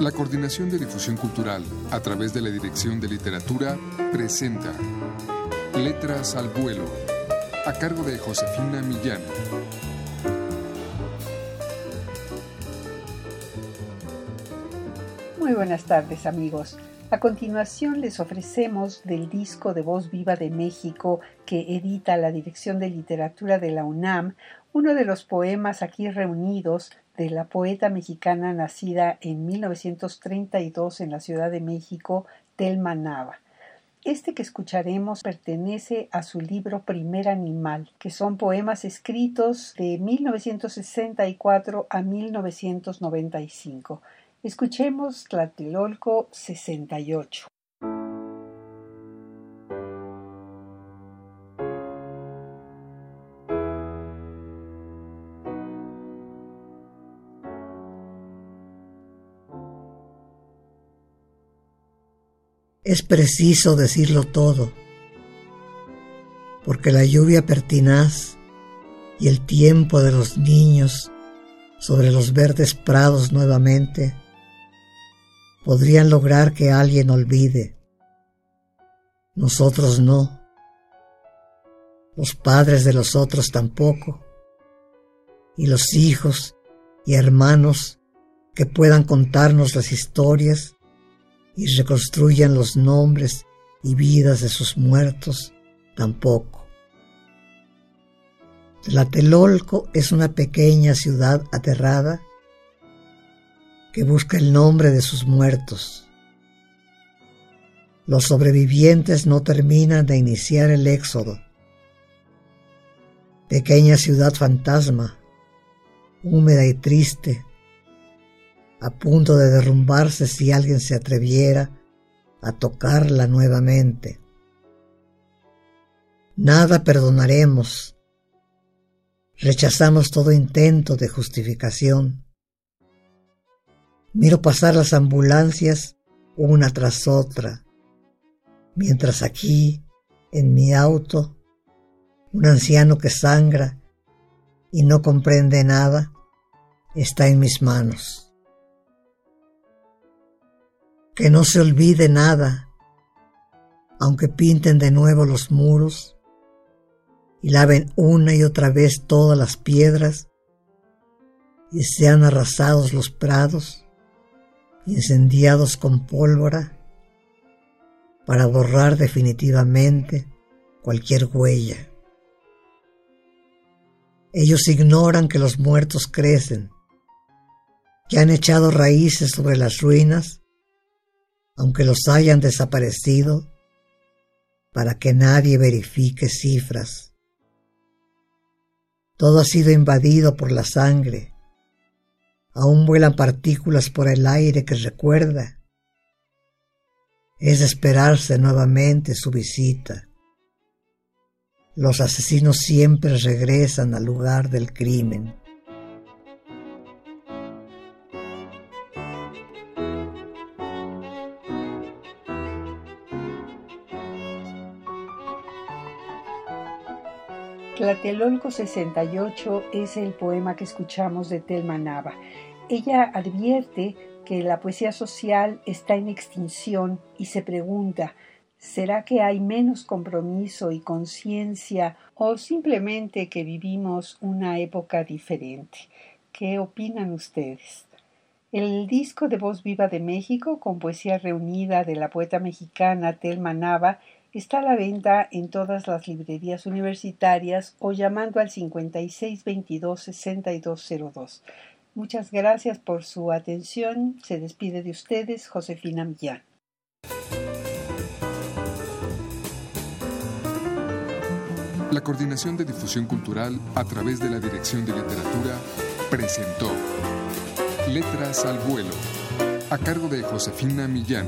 La Coordinación de Difusión Cultural, a través de la Dirección de Literatura, presenta Letras al Vuelo, a cargo de Josefina Millán. Muy buenas tardes amigos. A continuación les ofrecemos del disco de Voz Viva de México que edita la Dirección de Literatura de la UNAM uno de los poemas aquí reunidos de la poeta mexicana nacida en 1932 en la Ciudad de México, Telma Nava. Este que escucharemos pertenece a su libro Primer Animal, que son poemas escritos de 1964 a 1995. Escuchemos Tlatelolco 68. Es preciso decirlo todo, porque la lluvia pertinaz y el tiempo de los niños sobre los verdes prados nuevamente podrían lograr que alguien olvide. Nosotros no. Los padres de los otros tampoco. Y los hijos y hermanos que puedan contarnos las historias y reconstruyan los nombres y vidas de sus muertos tampoco. Tlatelolco es una pequeña ciudad aterrada que busca el nombre de sus muertos. Los sobrevivientes no terminan de iniciar el éxodo. Pequeña ciudad fantasma, húmeda y triste, a punto de derrumbarse si alguien se atreviera a tocarla nuevamente. Nada perdonaremos. Rechazamos todo intento de justificación. Miro pasar las ambulancias una tras otra, mientras aquí, en mi auto, un anciano que sangra y no comprende nada está en mis manos. Que no se olvide nada, aunque pinten de nuevo los muros y laven una y otra vez todas las piedras y sean arrasados los prados, incendiados con pólvora, para borrar definitivamente cualquier huella. Ellos ignoran que los muertos crecen, que han echado raíces sobre las ruinas aunque los hayan desaparecido, para que nadie verifique cifras. Todo ha sido invadido por la sangre. Aún vuelan partículas por el aire que recuerda. Es esperarse nuevamente su visita. Los asesinos siempre regresan al lugar del crimen. Tlatelolco 68 es el poema que escuchamos de Telma Nava. Ella advierte que la poesía social está en extinción y se pregunta, ¿será que hay menos compromiso y conciencia o simplemente que vivimos una época diferente? ¿Qué opinan ustedes? El disco de Voz Viva de México, con poesía reunida de la poeta mexicana Telma Nava, Está a la venta en todas las librerías universitarias o llamando al 5622-6202. Muchas gracias por su atención. Se despide de ustedes Josefina Millán. La Coordinación de Difusión Cultural a través de la Dirección de Literatura presentó Letras al Vuelo a cargo de Josefina Millán.